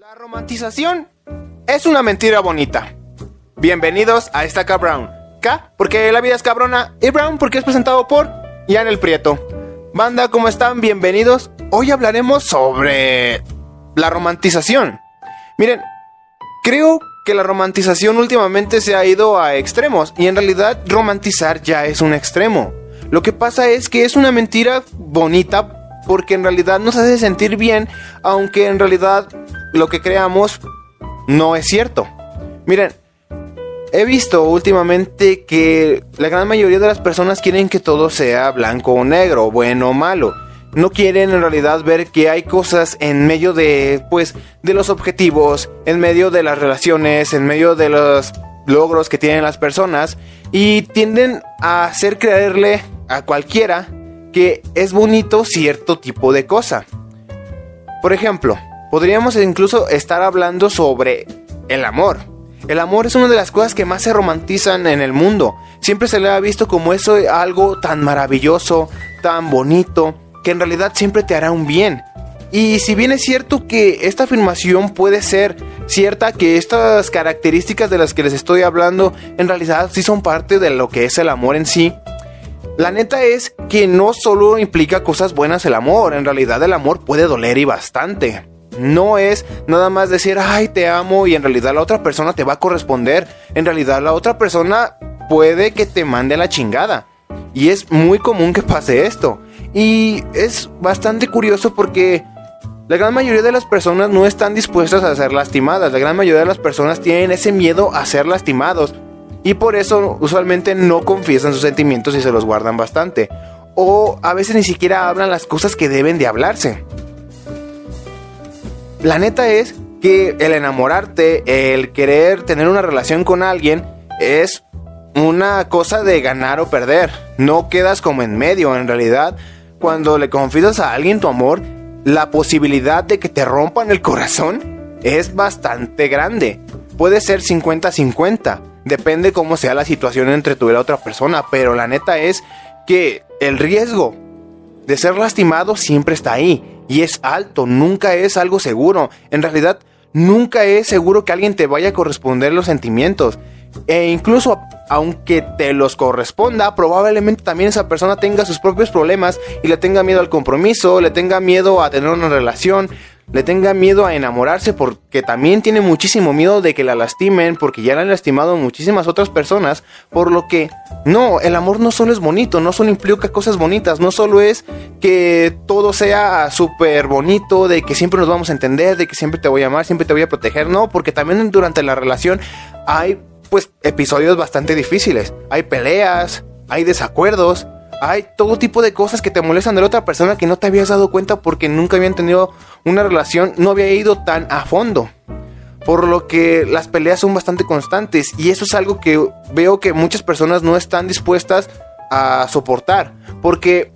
La romantización es una mentira bonita. Bienvenidos a esta Brown. K porque la vida es cabrona y Brown porque es presentado por Ian el Prieto. Banda, ¿cómo están? Bienvenidos. Hoy hablaremos sobre la romantización. Miren, creo que la romantización últimamente se ha ido a extremos y en realidad romantizar ya es un extremo. Lo que pasa es que es una mentira bonita porque en realidad nos hace sentir bien, aunque en realidad lo que creamos no es cierto. Miren, he visto últimamente que la gran mayoría de las personas quieren que todo sea blanco o negro, bueno o malo. No quieren en realidad ver que hay cosas en medio de, pues, de los objetivos, en medio de las relaciones, en medio de los logros que tienen las personas y tienden a hacer creerle a cualquiera que es bonito cierto tipo de cosa. Por ejemplo, podríamos incluso estar hablando sobre el amor. El amor es una de las cosas que más se romantizan en el mundo. Siempre se le ha visto como eso algo tan maravilloso, tan bonito, que en realidad siempre te hará un bien. Y si bien es cierto que esta afirmación puede ser cierta, que estas características de las que les estoy hablando en realidad sí son parte de lo que es el amor en sí, la neta es que no solo implica cosas buenas el amor, en realidad el amor puede doler y bastante. No es nada más decir, ay, te amo y en realidad la otra persona te va a corresponder. En realidad la otra persona puede que te mande la chingada. Y es muy común que pase esto. Y es bastante curioso porque la gran mayoría de las personas no están dispuestas a ser lastimadas. La gran mayoría de las personas tienen ese miedo a ser lastimados. Y por eso usualmente no confiesan sus sentimientos y se los guardan bastante. O a veces ni siquiera hablan las cosas que deben de hablarse. La neta es que el enamorarte, el querer tener una relación con alguien, es una cosa de ganar o perder. No quedas como en medio. En realidad, cuando le confiesas a alguien tu amor, la posibilidad de que te rompan el corazón es bastante grande. Puede ser 50-50. Depende cómo sea la situación entre tú y la otra persona. Pero la neta es que el riesgo de ser lastimado siempre está ahí y es alto, nunca es algo seguro. En realidad, nunca es seguro que alguien te vaya a corresponder los sentimientos. E incluso aunque te los corresponda, probablemente también esa persona tenga sus propios problemas y le tenga miedo al compromiso, le tenga miedo a tener una relación, le tenga miedo a enamorarse porque también tiene muchísimo miedo de que la lastimen porque ya la han lastimado muchísimas otras personas, por lo que no, el amor no solo es bonito, no solo implica cosas bonitas, no solo es que todo sea súper bonito, de que siempre nos vamos a entender, de que siempre te voy a amar, siempre te voy a proteger, no, porque también durante la relación hay pues episodios bastante difíciles, hay peleas, hay desacuerdos, hay todo tipo de cosas que te molestan de la otra persona que no te habías dado cuenta porque nunca habían tenido una relación, no había ido tan a fondo. Por lo que las peleas son bastante constantes y eso es algo que veo que muchas personas no están dispuestas a soportar. Porque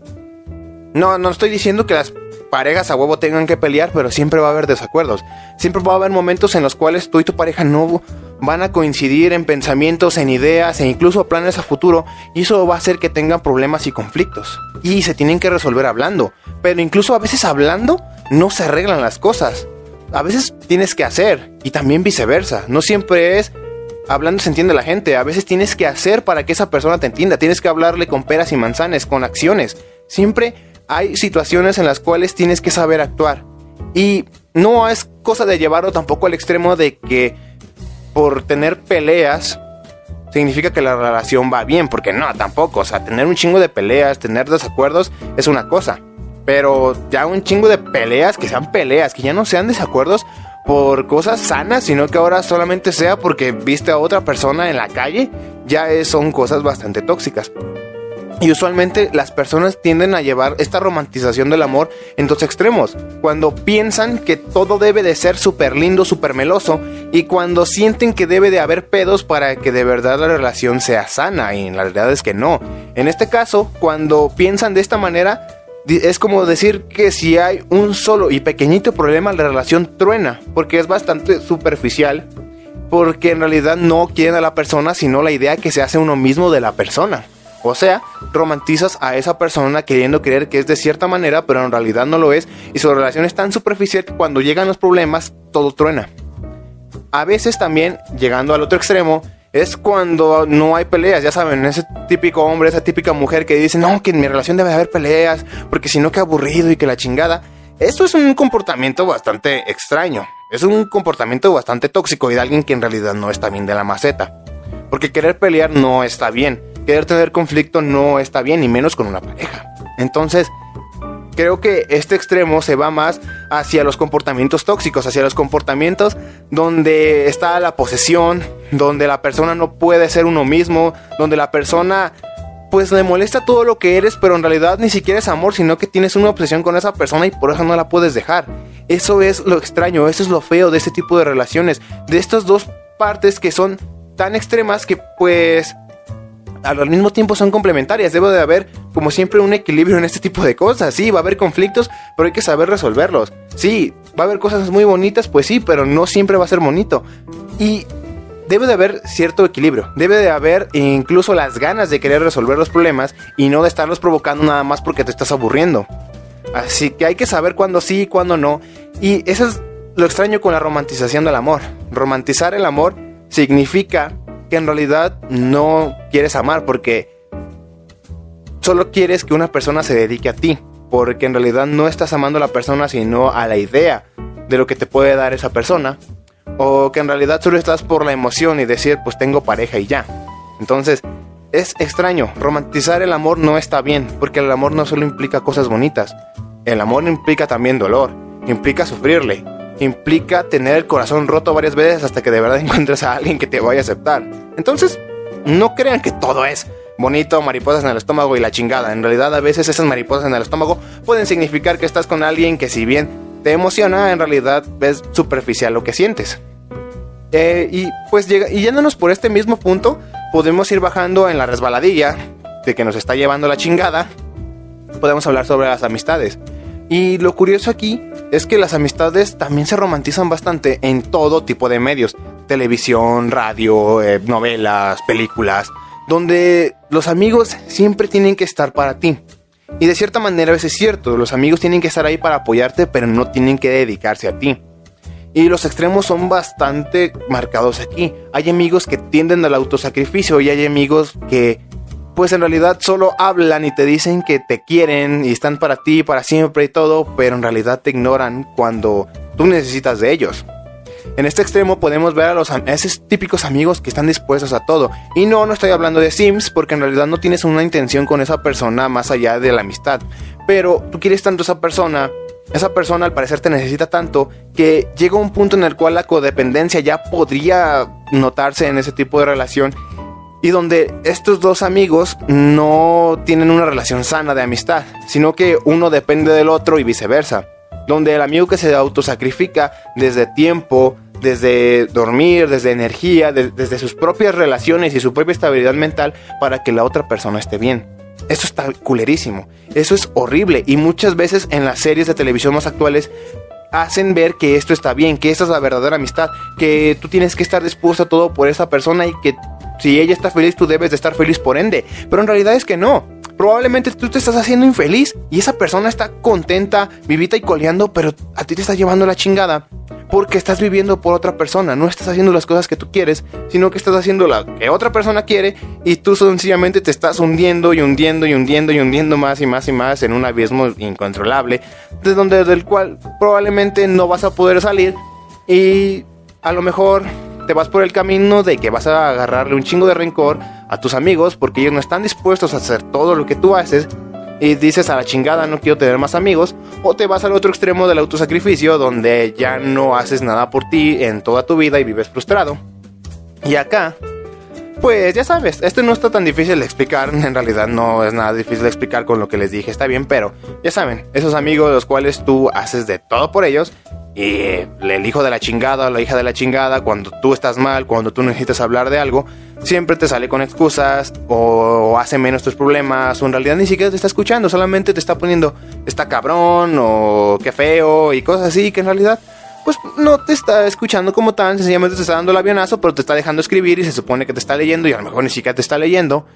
no, no estoy diciendo que las parejas a huevo tengan que pelear, pero siempre va a haber desacuerdos. Siempre va a haber momentos en los cuales tú y tu pareja no van a coincidir en pensamientos, en ideas e incluso planes a futuro y eso va a hacer que tengan problemas y conflictos. Y se tienen que resolver hablando. Pero incluso a veces hablando no se arreglan las cosas. A veces tienes que hacer y también viceversa. No siempre es hablando se entiende la gente. A veces tienes que hacer para que esa persona te entienda. Tienes que hablarle con peras y manzanas, con acciones. Siempre hay situaciones en las cuales tienes que saber actuar. Y no es cosa de llevarlo tampoco al extremo de que por tener peleas significa que la relación va bien, porque no, tampoco, o sea, tener un chingo de peleas, tener desacuerdos es una cosa, pero ya un chingo de peleas, que sean peleas, que ya no sean desacuerdos por cosas sanas, sino que ahora solamente sea porque viste a otra persona en la calle, ya son cosas bastante tóxicas. Y usualmente las personas tienden a llevar esta romantización del amor en dos extremos. Cuando piensan que todo debe de ser súper lindo, súper meloso, y cuando sienten que debe de haber pedos para que de verdad la relación sea sana, y en la realidad es que no. En este caso, cuando piensan de esta manera, es como decir que si hay un solo y pequeñito problema, la relación truena, porque es bastante superficial, porque en realidad no quieren a la persona, sino la idea que se hace uno mismo de la persona. O sea, romantizas a esa persona queriendo creer que es de cierta manera, pero en realidad no lo es, y su relación es tan superficial que cuando llegan los problemas, todo truena. A veces también, llegando al otro extremo, es cuando no hay peleas, ya saben, ese típico hombre, esa típica mujer que dice, no, que en mi relación debe haber peleas, porque si no, qué aburrido y que la chingada. Esto es un comportamiento bastante extraño, es un comportamiento bastante tóxico y de alguien que en realidad no está bien de la maceta. Porque querer pelear no está bien, querer tener conflicto no está bien, ni menos con una pareja. Entonces, creo que este extremo se va más hacia los comportamientos tóxicos, hacia los comportamientos donde está la posesión, donde la persona no puede ser uno mismo, donde la persona pues le molesta todo lo que eres, pero en realidad ni siquiera es amor, sino que tienes una obsesión con esa persona y por eso no la puedes dejar. Eso es lo extraño, eso es lo feo de este tipo de relaciones, de estas dos partes que son tan extremas que pues al mismo tiempo son complementarias. Debe de haber, como siempre, un equilibrio en este tipo de cosas. Sí, va a haber conflictos, pero hay que saber resolverlos. Sí, va a haber cosas muy bonitas, pues sí, pero no siempre va a ser bonito. Y debe de haber cierto equilibrio. Debe de haber incluso las ganas de querer resolver los problemas y no de estarlos provocando nada más porque te estás aburriendo. Así que hay que saber cuándo sí y cuándo no. Y eso es lo extraño con la romantización del amor. Romantizar el amor significa que en realidad no quieres amar porque solo quieres que una persona se dedique a ti, porque en realidad no estás amando a la persona sino a la idea de lo que te puede dar esa persona, o que en realidad solo estás por la emoción y decir pues tengo pareja y ya. Entonces, es extraño, romantizar el amor no está bien, porque el amor no solo implica cosas bonitas, el amor implica también dolor, implica sufrirle, implica tener el corazón roto varias veces hasta que de verdad encuentres a alguien que te vaya a aceptar. Entonces, no crean que todo es bonito, mariposas en el estómago y la chingada. En realidad, a veces esas mariposas en el estómago pueden significar que estás con alguien que si bien te emociona, en realidad es superficial lo que sientes. Eh, y pues y yéndonos por este mismo punto, podemos ir bajando en la resbaladilla de que nos está llevando la chingada. Podemos hablar sobre las amistades. Y lo curioso aquí es que las amistades también se romantizan bastante en todo tipo de medios, televisión, radio, eh, novelas, películas, donde los amigos siempre tienen que estar para ti. Y de cierta manera a veces es cierto, los amigos tienen que estar ahí para apoyarte, pero no tienen que dedicarse a ti. Y los extremos son bastante marcados aquí. Hay amigos que tienden al autosacrificio y hay amigos que pues en realidad solo hablan y te dicen que te quieren y están para ti para siempre y todo, pero en realidad te ignoran cuando tú necesitas de ellos. En este extremo podemos ver a, los, esos típicos amigos que están dispuestos a todo. Y no, no estoy hablando de Sims porque en realidad no tienes una intención con esa persona más allá de la amistad. Pero tú quieres tanto a esa persona, esa persona al parecer te necesita tanto que llega un punto en el cual la codependencia ya podría notarse en ese tipo de relación y donde estos dos amigos no tienen una relación sana de amistad, sino que uno depende del otro y viceversa. Donde el amigo que se autosacrifica desde tiempo, desde dormir, desde energía, desde sus propias relaciones y su propia estabilidad mental para que la otra persona esté bien. Eso está culerísimo, eso es horrible y muchas veces en las series de televisión más actuales hacen ver que esto está bien, que esta es la verdadera amistad, que tú tienes que estar dispuesto a todo por esa persona y que si ella está feliz, tú debes de estar feliz por ende. Pero en realidad es que no. Probablemente tú te estás haciendo infeliz y esa persona está contenta, vivita y coleando, pero a ti te está llevando la chingada porque estás viviendo por otra persona. No estás haciendo las cosas que tú quieres, sino que estás haciendo lo que otra persona quiere y tú sencillamente te estás hundiendo y hundiendo y hundiendo y hundiendo más y más y más en un abismo incontrolable, del cual probablemente no vas a poder salir y a lo mejor te vas por el camino de que vas a agarrarle un chingo de rencor a tus amigos porque ellos no están dispuestos a hacer todo lo que tú haces y dices a la chingada no quiero tener más amigos o te vas al otro extremo del autosacrificio donde ya no haces nada por ti en toda tu vida y vives frustrado. Y acá, pues ya sabes, esto no está tan difícil de explicar, en realidad no es nada difícil de explicar con lo que les dije, está bien, pero ya saben, esos amigos los cuales tú haces de todo por ellos y el hijo de la chingada o la hija de la chingada, cuando tú estás mal, cuando tú necesitas hablar de algo, siempre te sale con excusas o, hace menos tus problemas o en realidad ni siquiera te está escuchando, solamente te está poniendo está cabrón o qué feo y cosas así que en realidad pues no te está escuchando como tal, sencillamente te está dando el avionazo, pero te está dejando escribir y se supone que te está leyendo y a lo mejor ni siquiera te está leyendo.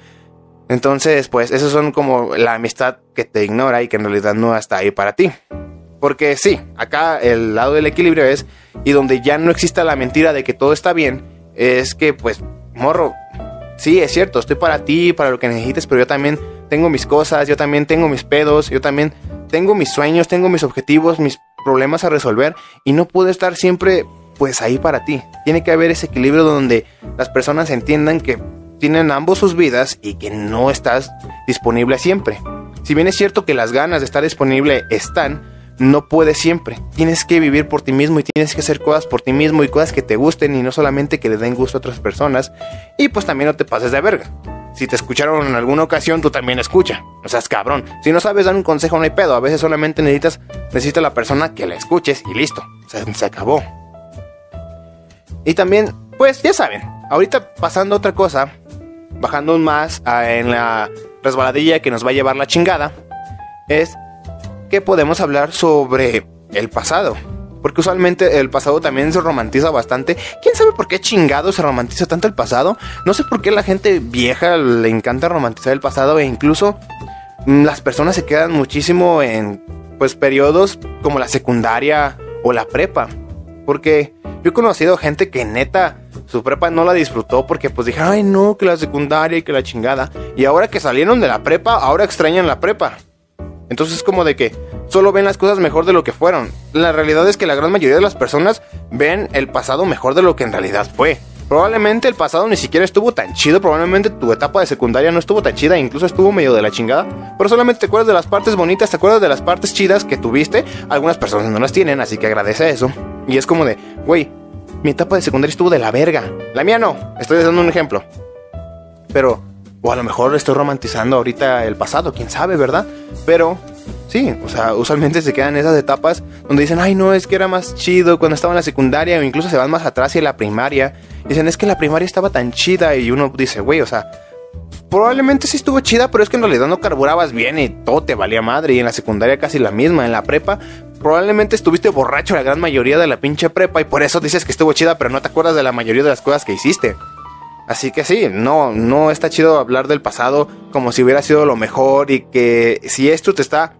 Entonces, pues, esos son como la amistad que te ignora y que en realidad no está ahí para ti. Porque sí, acá el lado del equilibrio es, y donde ya no exista la mentira de que todo está bien, es que, pues, morro, sí, es cierto, estoy para ti, para lo que necesites, pero yo también tengo mis cosas, yo también tengo mis pedos, yo también tengo mis sueños, tengo mis objetivos, mis problemas a resolver, y no puedo estar siempre, pues, ahí para ti. Tiene que haber ese equilibrio donde las personas entiendan que tienen ambos sus vidas y que no estás disponible siempre. Si bien es cierto que las ganas de estar disponible están, no puedes siempre. Tienes que vivir por ti mismo y tienes que hacer cosas por ti mismo y cosas que te gusten y no solamente que le den gusto a otras personas. Y pues también no te pases de verga. Si te escucharon en alguna ocasión, tú también escucha. O sea, es cabrón. Si no sabes dar un consejo, no hay pedo. A veces solamente necesitas, necesita la persona que la escuches y listo. Se, acabó. Y también, pues ya saben, ahorita pasando otra cosa, bajando más en la resbaladilla que nos va a llevar la chingada, es que podemos hablar sobre el pasado. Porque usualmente el pasado también se romantiza bastante. ¿Quién sabe por qué chingado se romantiza tanto el pasado? No sé por qué la gente vieja le encanta romantizar el pasado e incluso mm, las personas se quedan muchísimo en pues periodos como la secundaria o la prepa. Porque yo he conocido gente que neta su prepa no la disfrutó porque pues dije, ay no, que la secundaria y que la chingada. Y ahora que salieron de la prepa, ahora extrañan la prepa. Entonces es como de que solo ven las cosas mejor de lo que fueron. La realidad es que la gran mayoría de las personas ven el pasado mejor de lo que en realidad fue. Probablemente el pasado ni siquiera estuvo tan chido, probablemente tu etapa de secundaria no estuvo tan chida, incluso estuvo medio de la chingada, pero solamente te acuerdas de las partes bonitas, te acuerdas de las partes chidas que tuviste, algunas personas no las tienen, así que agradece eso. Y es como de, güey, mi etapa de secundaria estuvo de la verga, la mía no, estoy dando un ejemplo. Pero o a lo mejor estoy romantizando ahorita el pasado, quién sabe, ¿verdad? Pero sí, o sea, usualmente se quedan esas etapas donde dicen, ay, no, es que era más chido cuando estaba en la secundaria o incluso se van más atrás y en la primaria. Dicen, es que la primaria estaba tan chida y uno dice, güey, o sea, probablemente sí estuvo chida, pero es que en realidad no carburabas bien y todo te valía madre. Y en la secundaria casi la misma, en la prepa. Probablemente estuviste borracho la gran mayoría de la pinche prepa y por eso dices que estuvo chida, pero no te acuerdas de la mayoría de las cosas que hiciste. Así que sí, no, no está chido hablar del pasado como si hubiera sido lo mejor y que si esto te está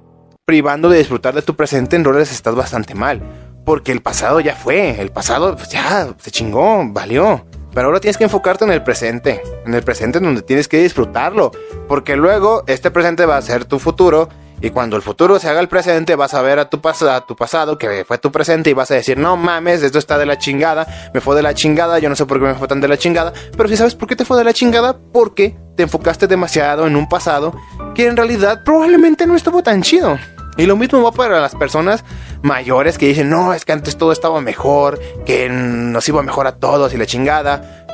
privando de disfrutar de tu presente, en roles estás bastante mal. Porque el pasado ya fue, el pasado pues, ya se chingó, valió. Pero ahora tienes que enfocarte en el presente, en el presente en donde tienes que disfrutarlo. Porque luego este presente va a ser tu futuro y cuando el futuro se haga el presente, vas a ver a tu, a tu pasado, que fue tu presente, y vas a decir, no mames, esto está de la chingada, me fue de la chingada, yo no sé por qué me fue tan de la chingada, pero si sabes por qué te fue de la chingada, porque te enfocaste demasiado en un pasado que en realidad probablemente no estuvo tan chido. Y lo mismo va para las personas mayores que dicen, no, es que antes todo estaba mejor, que nos iba mejor a todos y la chingada.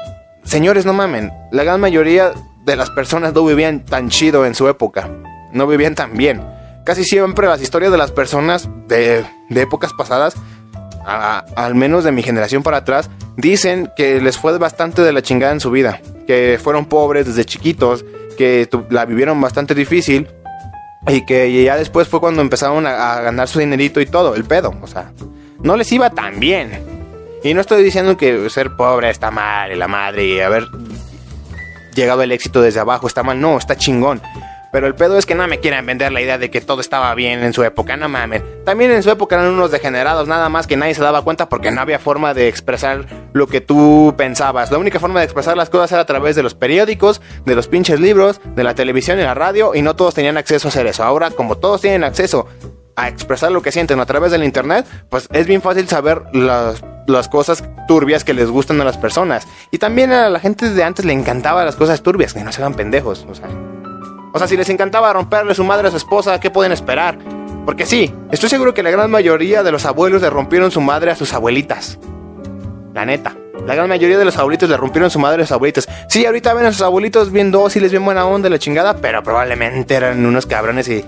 Señores, no mamen, la gran mayoría de las personas no vivían tan chido en su época, no vivían tan bien casi siempre las historias de las personas de, épocas pasadas, al menos de mi generación para atrás, dicen que les fue bastante de la chingada en su vida, que fueron pobres desde chiquitos, que la vivieron bastante difícil y que ya después fue cuando empezaron a, a, ganar su dinerito y todo, el pedo, o sea, no les iba tan bien. Y no estoy diciendo que ser pobre está mal y la madre y haber llegado al éxito desde abajo está mal, no, está chingón. Pero el pedo es que no me quieren vender la idea de que todo estaba bien en su época, no mames. También en su época eran unos degenerados, nada más que nadie se daba cuenta porque no había forma de expresar lo que tú pensabas. La única forma de expresar las cosas era a través de los periódicos, de los pinches libros, de la televisión y la radio, y no todos tenían acceso a hacer eso. Ahora, como todos tienen acceso a expresar lo que sienten a través del internet, pues es bien fácil saber las, las, cosas turbias que les gustan a las personas. Y también a la gente de antes le encantaba las cosas turbias, que no se hagan pendejos. O sea, o sea, si les encantaba romperle su madre a su esposa, ¿qué pueden esperar? Porque sí, estoy seguro que la gran mayoría de los abuelos le rompieron su madre a sus abuelitas. La neta. La gran mayoría de los abuelitos le rompieron su madre a sus abuelitas. Sí, ahorita ven a sus abuelitos bien dóciles, bien buena onda, la chingada, pero probablemente eran unos cabrones y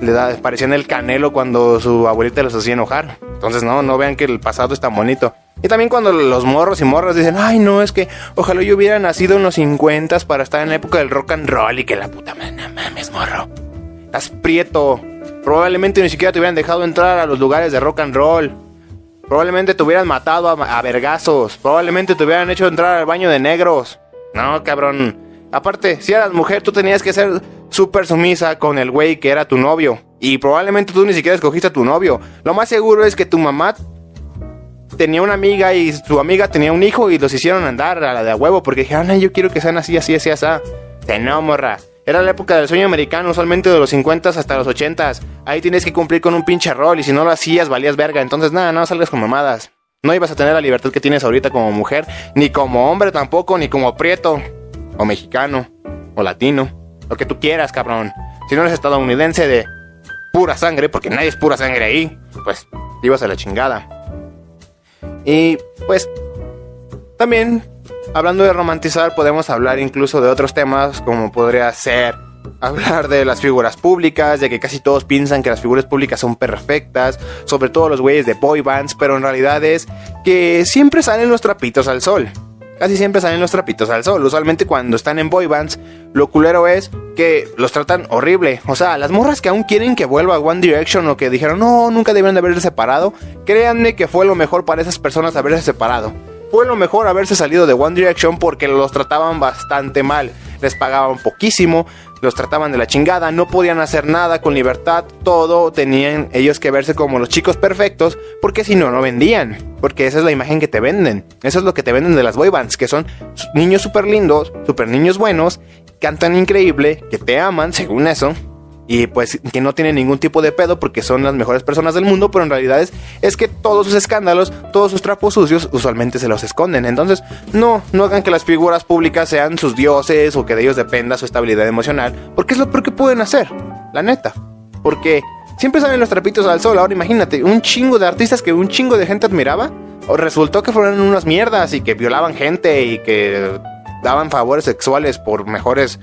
le da, parecían el canelo cuando su abuelita los hacía enojar. Entonces, no, no vean que el pasado está bonito. Y también cuando los morros y morras dicen, ay, no, es que ojalá yo hubiera nacido en los 50 para estar en la época del rock and roll y que la puta madre, mames, morro. Estás prieto. Probablemente ni siquiera te hubieran dejado entrar a los lugares de rock and roll. Probablemente te hubieran matado a, a vergazos. Probablemente te hubieran hecho entrar al baño de negros. No, cabrón. Aparte, si eras mujer, tú tenías que ser súper sumisa con el güey que era tu novio. Y probablemente tú ni siquiera escogiste a tu novio. Lo más seguro es que tu mamá tenía una amiga y su amiga tenía un hijo y los hicieron andar a la de a huevo porque dijeron, ay, yo quiero que sean así, así, así, así. De no, morra. Era la época del sueño americano, usualmente de los 50 hasta los 80. Ahí tienes que cumplir con un pinche rol y si no lo hacías valías verga. Entonces, nada, no salgas con mamadas. No ibas a tener la libertad que tienes ahorita como mujer, ni como hombre tampoco, ni como prieto, o mexicano, o latino, lo que tú quieras, cabrón. Si no eres estadounidense de pura sangre, porque nadie es pura sangre ahí, pues ibas a la chingada. Y pues también hablando de romantizar, podemos hablar incluso de otros temas, como podría ser hablar de las figuras públicas, de que casi todos piensan que las figuras públicas son perfectas, sobre todo los güeyes de boy bands, pero en realidad es que siempre salen los trapitos al sol. Casi siempre salen los trapitos al sol. Usualmente cuando están en boy bands, lo culero es que los tratan horrible. O sea, las morras que aún quieren que vuelva a One Direction o que dijeron no, nunca debieron de haberse separado, créanme que fue lo mejor para esas personas haberse separado fue lo mejor haberse salido de One Direction porque los trataban bastante mal. Les pagaban poquísimo, los trataban de la chingada, no podían hacer nada con libertad, todo tenían ellos que verse como los chicos perfectos, porque si no, no vendían. Porque esa es la imagen que te venden. Eso es lo que te venden de las boy bands, que son niños súper lindos, súper niños buenos, cantan increíble, que te aman, según eso, y pues que no tienen ningún tipo de pedo porque son las mejores personas del mundo, pero en realidad es, que todos sus escándalos, todos sus trapos sucios usualmente se los esconden. Entonces, no, no hagan que las figuras públicas sean sus dioses o que de ellos dependa su estabilidad emocional, porque es lo peor que pueden hacer, la neta. Porque siempre salen los trapitos al sol, ahora imagínate, un chingo de artistas que un chingo de gente admiraba, o resultó que fueron unas mierdas y que violaban gente y que daban favores sexuales por mejores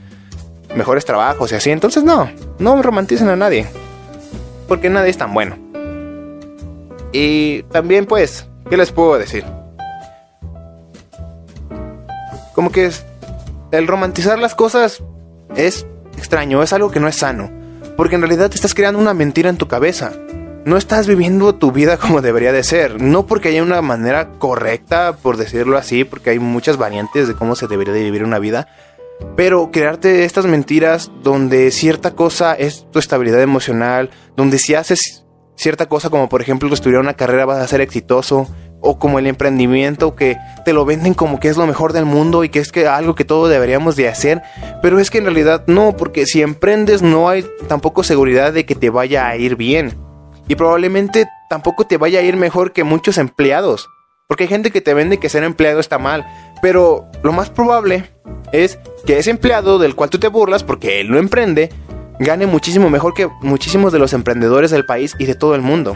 mejores trabajos y así. Entonces no, no romanticen a nadie. Porque nadie es tan bueno. Y también pues, ¿qué les puedo decir? Como que el romantizar las cosas es extraño, es algo que no es sano. Porque en realidad te estás creando una mentira en tu cabeza. No estás viviendo tu vida como debería de ser. No porque haya una manera correcta, por decirlo así, porque hay muchas variantes de cómo se debería de vivir una vida. Pero crearte estas mentiras donde cierta cosa es tu estabilidad emocional, donde si haces cierta cosa como por ejemplo estudiar una carrera vas a ser exitoso, o como el emprendimiento que te lo venden como que es lo mejor del mundo y que es que algo que todos deberíamos de hacer, pero es que en realidad no, porque si emprendes no hay tampoco seguridad de que te vaya a ir bien. Y probablemente tampoco te vaya a ir mejor que muchos empleados. Porque hay gente que te vende que ser empleado está mal. Pero lo más probable es que ese empleado del cual tú te burlas porque él lo emprende, gane muchísimo mejor que muchísimos de los emprendedores del país y de todo el mundo.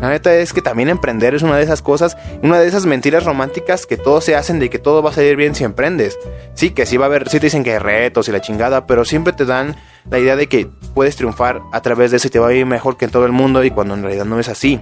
La neta es que también emprender es una de esas cosas, una de esas mentiras románticas que todos se hacen de que todo va a salir bien si emprendes. Sí, que sí va a haber, sí te dicen que hay retos y la chingada, pero siempre te dan la idea de que puedes triunfar a través de eso y te va a ir mejor que en todo el mundo y cuando en realidad no es así.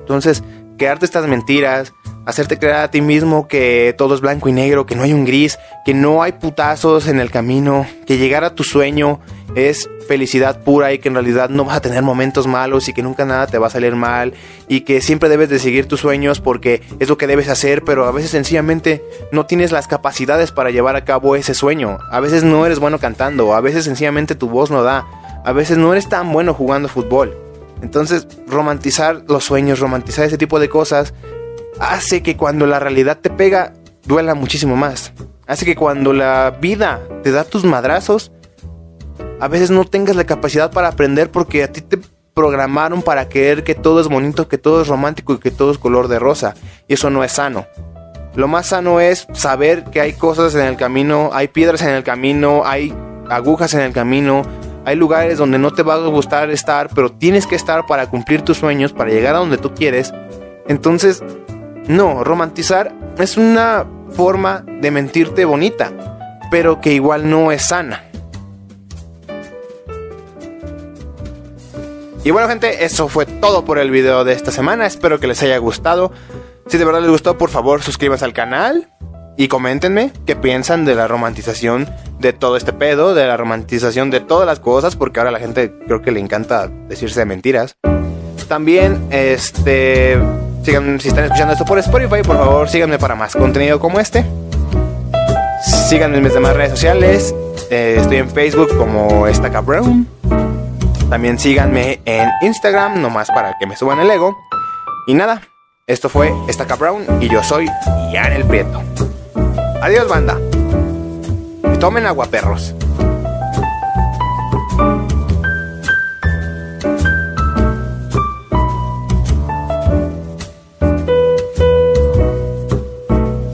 Entonces, quedarte estas mentiras, hacerte creer a ti mismo que todo es blanco y negro, que no hay un gris, que no hay putazos en el camino, que llegar a tu sueño es felicidad pura y que en realidad no vas a tener momentos malos y que nunca nada te va a salir mal y que siempre debes de seguir tus sueños porque es lo que debes hacer, pero a veces sencillamente no tienes las capacidades para llevar a cabo ese sueño. A veces no eres bueno cantando, a veces sencillamente tu voz no da, a veces no eres tan bueno jugando fútbol. Entonces, romantizar los sueños, romantizar ese tipo de cosas, hace que cuando la realidad te pega, duela muchísimo más. Hace que cuando la vida te da tus madrazos, a veces no tengas la capacidad para aprender porque a ti te programaron para creer que todo es bonito, que todo es romántico y que todo es color de rosa. Y eso no es sano. Lo más sano es saber que hay cosas en el camino, hay piedras en el camino, hay agujas en el camino, hay lugares donde no te va a gustar estar, pero tienes que estar para cumplir tus sueños, para llegar a donde tú quieres. Entonces, no, romantizar es una forma de mentirte bonita, pero que igual no es sana. Y bueno gente, eso fue todo por el video de esta semana, espero que les haya gustado. Si de verdad les gustó, por favor suscríbanse al canal y coméntenme qué piensan de la romantización de todo este pedo, de la romantización de todas las cosas, porque ahora a la gente creo que le encanta decirse de mentiras. También, este Sigan, si están escuchando esto por Spotify, por favor síganme para más contenido como este. síganme en mis demás redes sociales. Eh, estoy en Facebook como Estaca Brown. También síganme en Instagram, nomás para que me suban el ego. Y nada, esto fue Estaca Brown y yo soy Ian el Prieto. Adiós, banda. Tomen agua, perros.